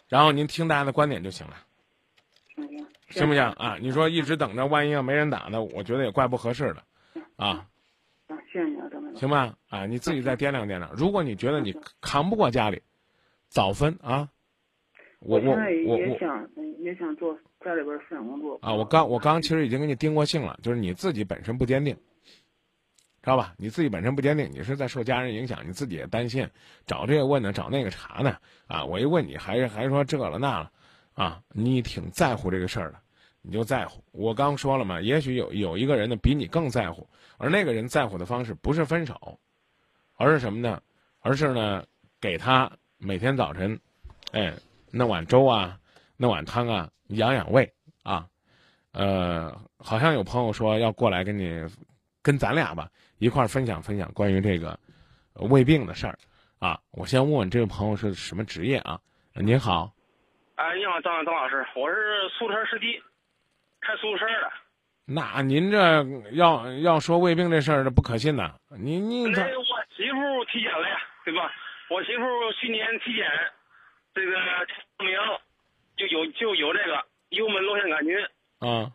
然后您听大家的观点就行了，行不行啊？你说一直等着，万一要没人打呢，我觉得也怪不合适的，啊。行吧，啊，你自己再掂量掂量。如果你觉得你扛不过家里，早分啊。我我我也想也想做家里边思想工作啊！我刚我刚其实已经给你定过性了，就是你自己本身不坚定，知道吧？你自己本身不坚定，你是在受家人影响，你自己也担心，找这个问呢，找那个查呢，啊！我一问你还是还说这了那了，啊！你挺在乎这个事儿的，你就在乎。我刚说了嘛，也许有有一个人呢比你更在乎，而那个人在乎的方式不是分手，而是什么呢？而是呢给他每天早晨，哎。弄碗粥啊，弄碗汤啊，养养胃啊，呃，好像有朋友说要过来跟你，跟咱俩吧一块儿分享分享关于这个胃病的事儿啊。我先问问这位朋友是什么职业啊？您好，哎，你好，张张老师，我是出租车司机，开出租车的。那您这要要说胃病这事儿，这不可信呐。您您这我媳妇体检了呀，对吧？我媳妇去年体检。这个证明就有就有这个幽门螺旋杆菌。嗯。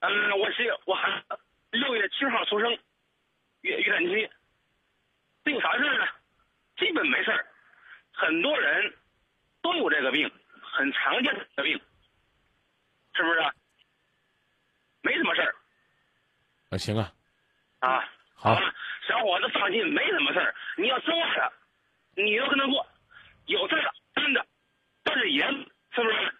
嗯，我媳我还六月七号出生，月月产期。这有啥事呢？基本没事儿。很多人都有这个病，很常见的病，是不是？没什么事儿。啊，行啊。啊。好。小伙子放心，没什么事儿。你要真爱了，你就跟他过，有事儿了。真的，但是严，是不是？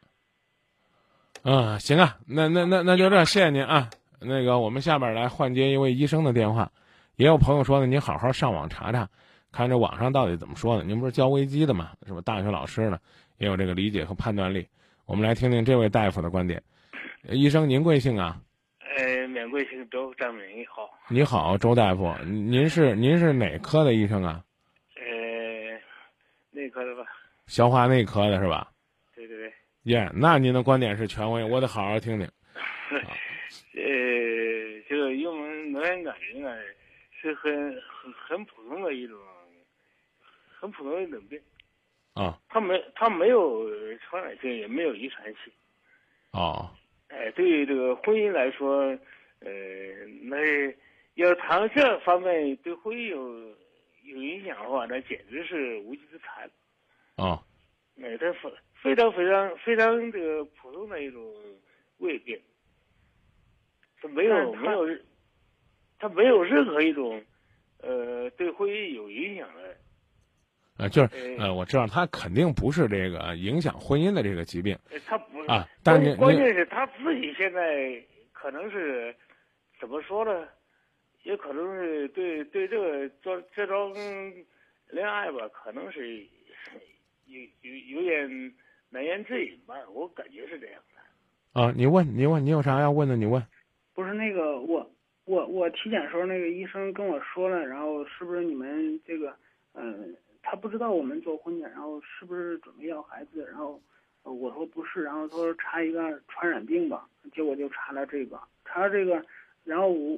嗯，行啊，那那那那就这，谢谢您啊。那个，我们下边来换接一位医生的电话。也有朋友说呢，您好好上网查查，看这网上到底怎么说的。您不是教微机的吗？是吧？大学老师呢，也有这个理解和判断力。我们来听听这位大夫的观点。医生，您贵姓啊？呃，免贵姓周，张明你好。你好，周大夫，您是您是哪科的医生啊？呃，内科的吧？消化内科的是吧？对对对。耶，那您的观点是权威，我得好好听听。呃，这个幽门螺旋杆菌呢，是很很很普通的一种，很普通的一种病。啊。它没它没有传染性，也没有遗传性。哦。哎，对于这个婚姻来说，呃，那要谈这方面对婚姻有有影响的话，那简直是无稽之谈。啊。哎，它非非常非常非常这个普通的一种胃病，它没有没有，他没有任何一种呃对婚姻有影响的。呃，就是呃，我知道他肯定不是这个影响婚姻的这个疾病。他不是啊，但是关键是他自己现在可能是怎么说呢？也可能是对对这个这这桩恋爱吧，可能是有有有点难言之隐吧，我感觉是这样的。啊，你问你问你有啥要问的？你问。不是那个我我我体检时候那个医生跟我说了，然后是不是你们这个嗯？他不知道我们做婚检，然后是不是准备要孩子？然后我说不是，然后他说查一个传染病吧，结果就查了这个，查了这个，然后我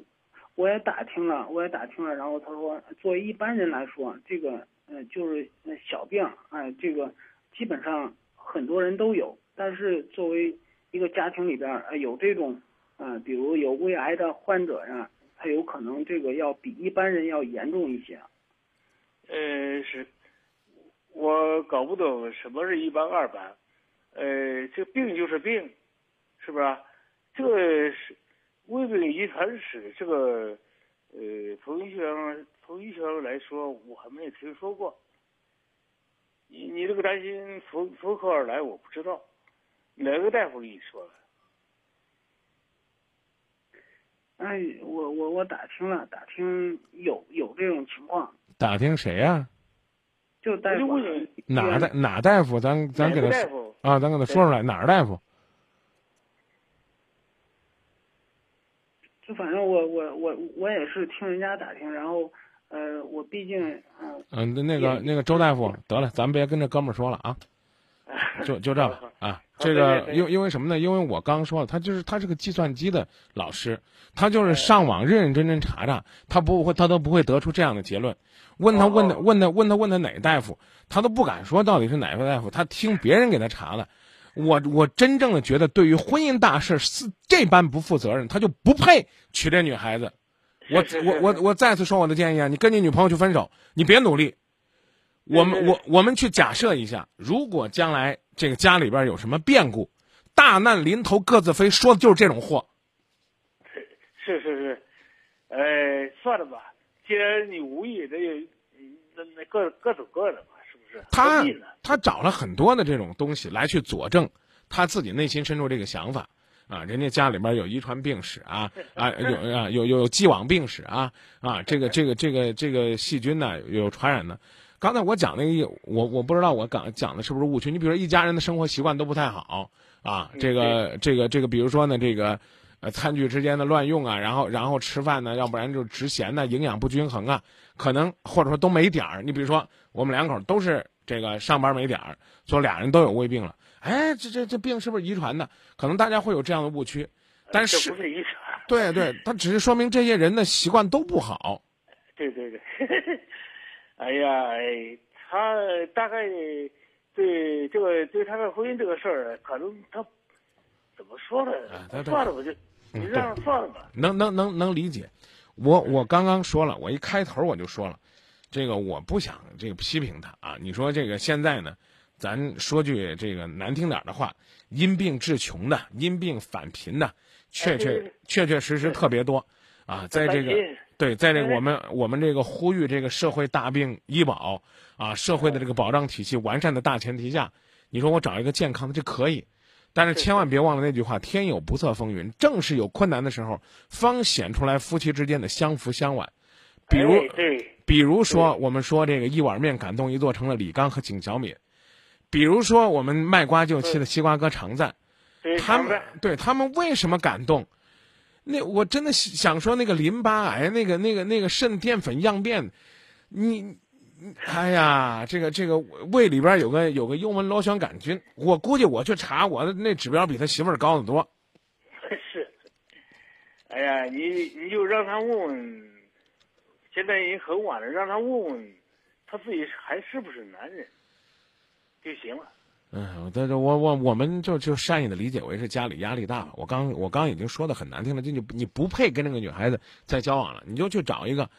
我也打听了，我也打听了，然后他说作为一般人来说，这个呃就是小病，哎，这个基本上很多人都有，但是作为一个家庭里边有这种呃，比如有胃癌的患者呀，他有可能这个要比一般人要严重一些。呃，是。我搞不懂什么是一般二般，呃，这病就是病，是不是？这个是胃病遗传史，这个呃，从医学上从医学上来说，我还没听说过。你你这个担心从从何而来？我不知道，哪个大夫跟你说的？哎，我我我打听了，打听有有这种情况。打听谁呀？就大夫哪大哪大夫？咱咱给他啊，咱给他说出来哪儿大夫？就反正我我我我也是听人家打听，然后呃，我毕竟嗯嗯，那个那个周大夫，得了，咱别跟这哥们儿说了啊，就就这吧啊。这个因因为什么呢？因为我刚说了，他就是他是个计算机的老师，他就是上网认认真真查查，他不会他都不会得出这样的结论。问他问他问他问他问他哪个大夫，他都不敢说到底是哪个大夫，他听别人给他查的。我我真正的觉得，对于婚姻大事是这般不负责任，他就不配娶这女孩子。我我我我再次说我的建议啊，你跟你女朋友去分手，你别努力。我们我我们去假设一下，如果将来。这个家里边有什么变故，大难临头各自飞，说的就是这种货。是是是，呃，算了吧。既然你无意，那就那那各各走各的吧，是不是？他他找了很多的这种东西来去佐证他自己内心深处这个想法啊。人家家里边有遗传病史啊 啊，有啊有有既往病史啊啊，这个这个这个这个细菌呢有传染的。刚才我讲那个，我我不知道我讲讲的是不是误区。你比如说一家人的生活习惯都不太好啊，这个这个这个，比如说呢，这个呃餐具之间的乱用啊，然后然后吃饭呢，要不然就直咸呢，营养不均衡啊，可能或者说都没点儿。你比如说我们两口都是这个上班没点儿，说俩人都有胃病了，哎，这这这病是不是遗传的？可能大家会有这样的误区，但是不是遗传？对对，他只是说明这些人的习惯都不好。对对对。哎呀，哎，他大概对这个对他的婚姻这个事儿，可能他怎么说呢？算了我，就你让算了吧。能能能能理解。我我刚刚说了，我一开头我就说了，这个我不想这个批评他啊。你说这个现在呢，咱说句这个难听点的话，因病致穷的，因病返贫的，确确确确实实特别多啊，在这个。对，在这个我们我们这个呼吁这个社会大病医保啊，社会的这个保障体系完善的大前提下，你说我找一个健康的就可以，但是千万别忘了那句话：天有不测风云，正是有困难的时候，方显出来夫妻之间的相扶相挽。比如，比如说我们说这个一碗面感动一座城的李刚和景小敏，比如说我们卖瓜救妻的西瓜哥常在，他们对他们为什么感动？那我真的想说，那个淋巴癌，那个那个那个肾淀粉样变，你，哎呀，这个这个胃里边有个有个幽门螺旋杆菌，我估计我去查，我的那指标比他媳妇儿高得多。是，哎呀，你你就让他问问，现在已经很晚了，让他问问他自己还是不是男人就行了。嗯，但是我我我们就就善意的理解为是家里压力大。我刚我刚已经说的很难听了，就你你不配跟那个女孩子再交往了，你就去找一个，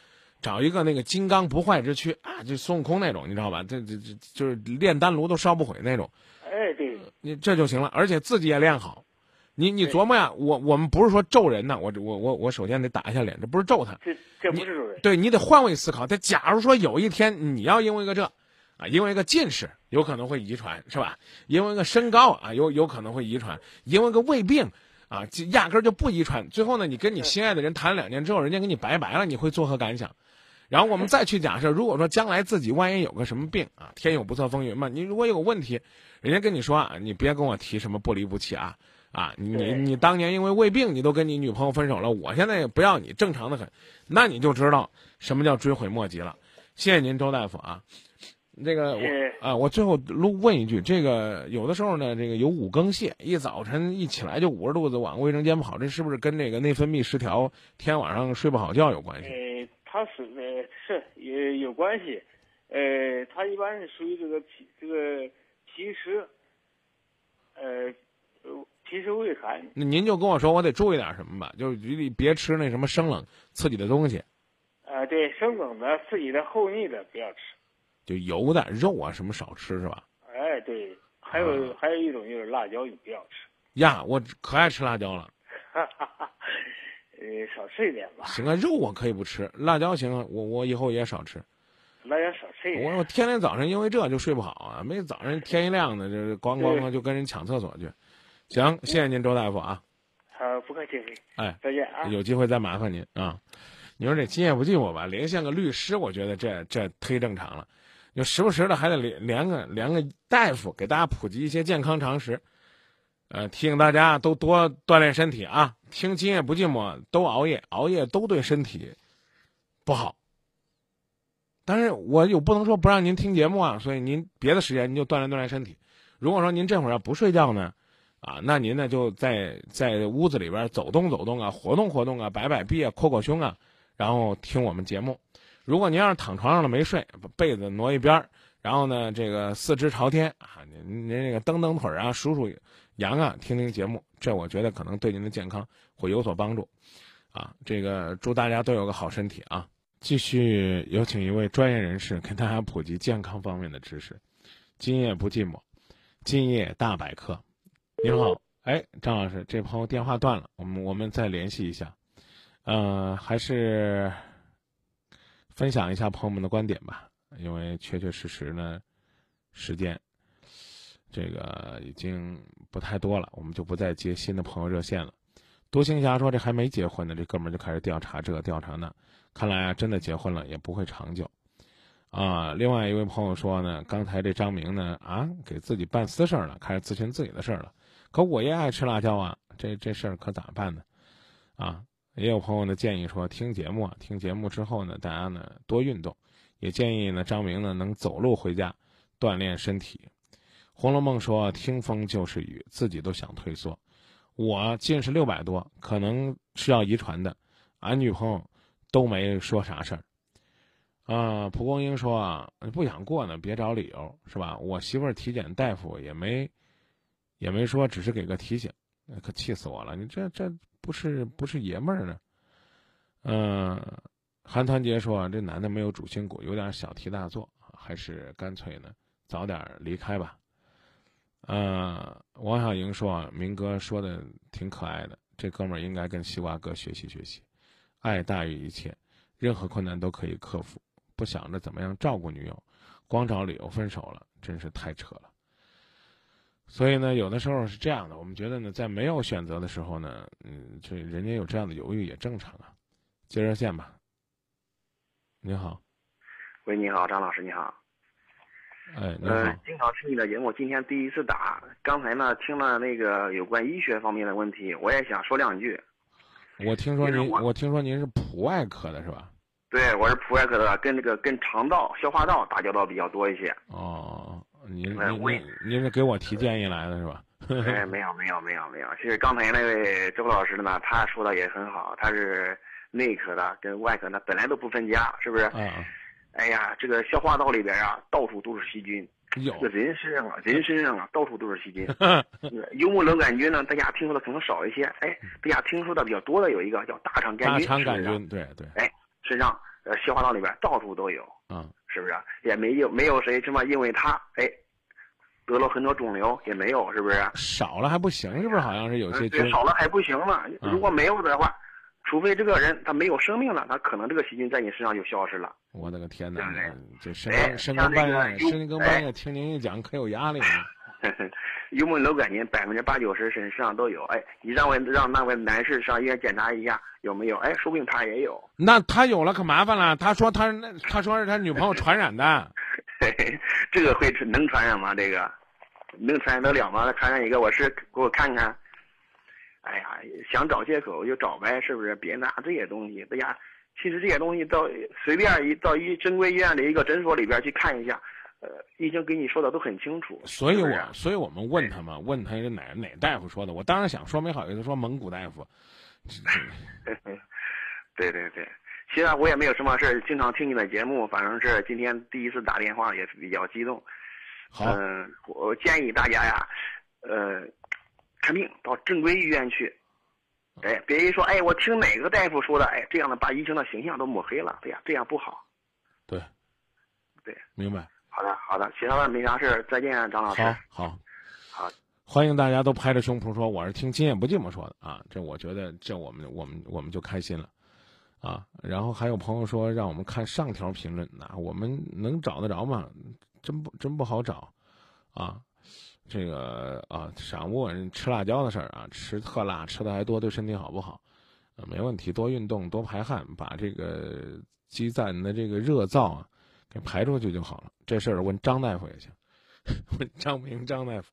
找一个那个金刚不坏之躯啊，就孙悟空那种，你知道吧？这这这就是炼丹炉都烧不毁那种。哎，对，你这就行了，而且自己也练好。你你琢磨呀，我我们不是说咒人呢，我我我我首先得打一下脸，这不是咒他，这这不是咒人。对你得换位思考。他假如说有一天你要因为个这。啊，因为一个近视有可能会遗传，是吧？因为个身高啊，有有可能会遗传。因为个胃病，啊，压根儿就不遗传。最后呢，你跟你心爱的人谈了两年之后，人家跟你拜拜了，你会作何感想？然后我们再去假设，如果说将来自己万一有个什么病啊，天有不测风云嘛，你如果有问题，人家跟你说啊，你别跟我提什么不离不弃啊，啊，你你当年因为胃病你都跟你女朋友分手了，我现在也不要你，正常的很，那你就知道什么叫追悔莫及了。谢谢您，周大夫啊。这个我啊，我最后录问一句，这个有的时候呢，这个有五更泻，一早晨一起来就捂着肚子往卫生间跑，这是不是跟这个内分泌失调、天晚上睡不好觉有关系？呃，它是呃是也有关系，呃，它一般是属于这个脾这个脾湿，呃，脾湿胃寒。那您就跟我说，我得注意点什么吧？就是别别吃那什么生冷刺激的东西。啊，对，生冷的、刺激的、厚腻的不要吃。就油的肉啊，什么少吃是吧？哎，对，还有还有一种就是辣椒，你不要吃。呀，我可爱吃辣椒了。哈哈哈，呃，少吃一点吧。行啊，肉我可以不吃，辣椒行啊，我我以后也少吃。辣椒少吃一点。我我天天早上因为这就睡不好啊，没早上 天一亮呢，就咣咣咣就跟人抢厕所去。行，谢谢您，周大夫啊。好，不客气。哎，再见啊。有机会再麻烦您啊。你说这今夜不寂寞吧？连线个律师，我觉得这这忒正常了。就时不时的还得连连个连个大夫，给大家普及一些健康常识，呃，提醒大家都多锻炼身体啊。听今夜不寂寞，都熬夜，熬夜都对身体不好。但是我又不能说不让您听节目啊，所以您别的时间您就锻炼锻炼身体。如果说您这会儿要不睡觉呢，啊，那您呢就在在屋子里边走动走动啊，活动活动啊，摆摆臂啊，扩扩胸啊，然后听我们节目。如果您要是躺床上了没睡，把被子挪一边，然后呢，这个四肢朝天啊，您您这个蹬蹬腿啊，数数羊啊，听听节目，这我觉得可能对您的健康会有所帮助，啊，这个祝大家都有个好身体啊！继续有请一位专业人士给大家普及健康方面的知识。今夜不寂寞，今夜大百科。您好，哎，张老师，这朋友电话断了，我们我们再联系一下，呃，还是。分享一下朋友们的观点吧，因为确确实实呢，时间这个已经不太多了，我们就不再接新的朋友热线了。多行侠说：“这还没结婚呢，这哥们儿就开始调查这调查那，看来啊，真的结婚了也不会长久。”啊，另外一位朋友说呢，刚才这张明呢啊，给自己办私事了，开始咨询自己的事儿了。可我也爱吃辣椒啊，这这事儿可咋办呢？啊？也有朋友呢建议说，听节目啊，听节目之后呢，大家呢多运动，也建议呢张明呢能走路回家，锻炼身体。《红楼梦》说听风就是雨，自己都想退缩。我近视六百多，可能是要遗传的。俺女朋友都没说啥事儿。啊，蒲公英说啊，不想过呢，别找理由，是吧？我媳妇儿体检大夫也没，也没说，只是给个提醒，可气死我了！你这这。不是不是爷们儿呢，嗯，韩团结说啊这男的没有主心骨，有点小题大做，还是干脆呢早点离开吧。呃，王小莹说啊明哥说的挺可爱的，这哥们儿应该跟西瓜哥学习学习，爱大于一切，任何困难都可以克服，不想着怎么样照顾女友，光找理由分手了，真是太扯了。所以呢，有的时候是这样的，我们觉得呢，在没有选择的时候呢，嗯，这人家有这样的犹豫也正常啊。接热线吧。你好。喂，你好，张老师，你好。哎，你好。经常听你的节目，今天第一次打。刚才呢，听了那个有关医学方面的问题，我也想说两句。我听说您，我我听说您是普外科的是吧？对，我是普外科的，跟这个跟肠道、消化道打交道比较多一些。哦，您您您您是给我提建议来的是吧？哎，没有没有没有没有，其实刚才那位周老师呢，他说的也很好，他是内科的跟外科的本来都不分家，是不是？啊，哎呀，这个消化道里边啊，到处都是细菌。有这个人身上啊，人身上啊，到处都是细菌。幽门螺杆菌呢，大家听说的可能少一些，哎，大家听说的比较多的有一个叫大肠杆菌，大肠杆菌，对对，哎，身上呃消化道里边到处都有，啊，是不是？也没有没有谁什么因为他哎得了很多肿瘤，也没有，是不是？少了还不行，是不是？好像是有些嗯菌对少了还不行呢。嗯如果没有的话，除非这个人他没有生命了，他可能这个细菌在你身上就消失了。我的个天哪！这深更半夜，深更半夜听您一讲，可有压力了。幽门螺杆菌百分之八九十身身上都有，哎，你让我让那位男士上医院检查一下有没有，哎，说不定他也有。那他有了可麻烦了，他说他那他说是他女朋友传染的，这个会能传染吗？这个能传染得了吗？传染一个，我是给我看看。哎呀，想找借口就找呗，是不是？别拿这些东西。哎呀，其实这些东西到随便一到医正规医院的一个诊所里边去看一下，呃，医生给你说的都很清楚。所以我所以我们问他嘛，问他是哪哪大夫说的，我当然想说没好意思说蒙古大夫，对对 对，其实我也没有什么事儿，经常听你的节目，反正是今天第一次打电话，也是比较激动。好，嗯、我建议大家呀，呃，看病到正规医院去。哎，别一说，哎，我听哪个大夫说的，哎，这样的把医生的形象都抹黑了，对呀，这样不好。对，对，明白。好的，好的，其他的没啥事儿，再见，张老师。好，好，好，欢迎大家都拍着胸脯说我是听今夜不寂寞说的啊，这我觉得这我们我们我们就开心了，啊，然后还有朋友说让我们看上条评论，那我们能找得着吗？真不真不好找，啊，这个啊，想问吃辣椒的事儿啊，吃特辣吃的还多，对身体好不好？呃，没问题，多运动，多排汗，把这个积攒的这个热燥啊给排出去就好了。这事儿问张大夫也行，问张明张大夫。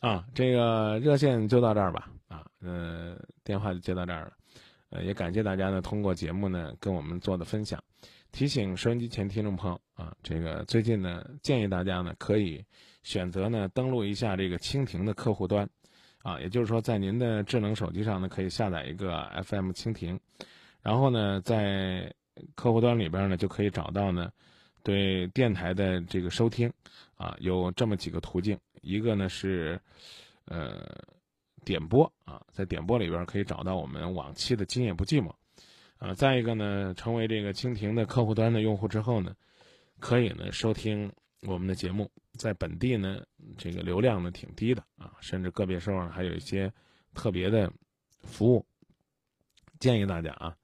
啊，这个热线就到这儿吧。啊，呃，电话就接到这儿了。呃，也感谢大家呢，通过节目呢跟我们做的分享。提醒收音机前听众朋友啊，这个最近呢，建议大家呢可以选择呢登录一下这个蜻蜓的客户端，啊，也就是说在您的智能手机上呢可以下载一个 FM 蜻蜓，然后呢在客户端里边呢就可以找到呢对电台的这个收听，啊，有这么几个途径，一个呢是呃点播啊，在点播里边可以找到我们往期的《今夜不寂寞》。啊，再一个呢，成为这个蜻蜓的客户端的用户之后呢，可以呢收听我们的节目，在本地呢这个流量呢挺低的啊，甚至个别时候还有一些特别的服务。建议大家啊，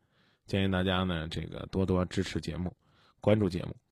建议大家呢这个多多支持节目，关注节目。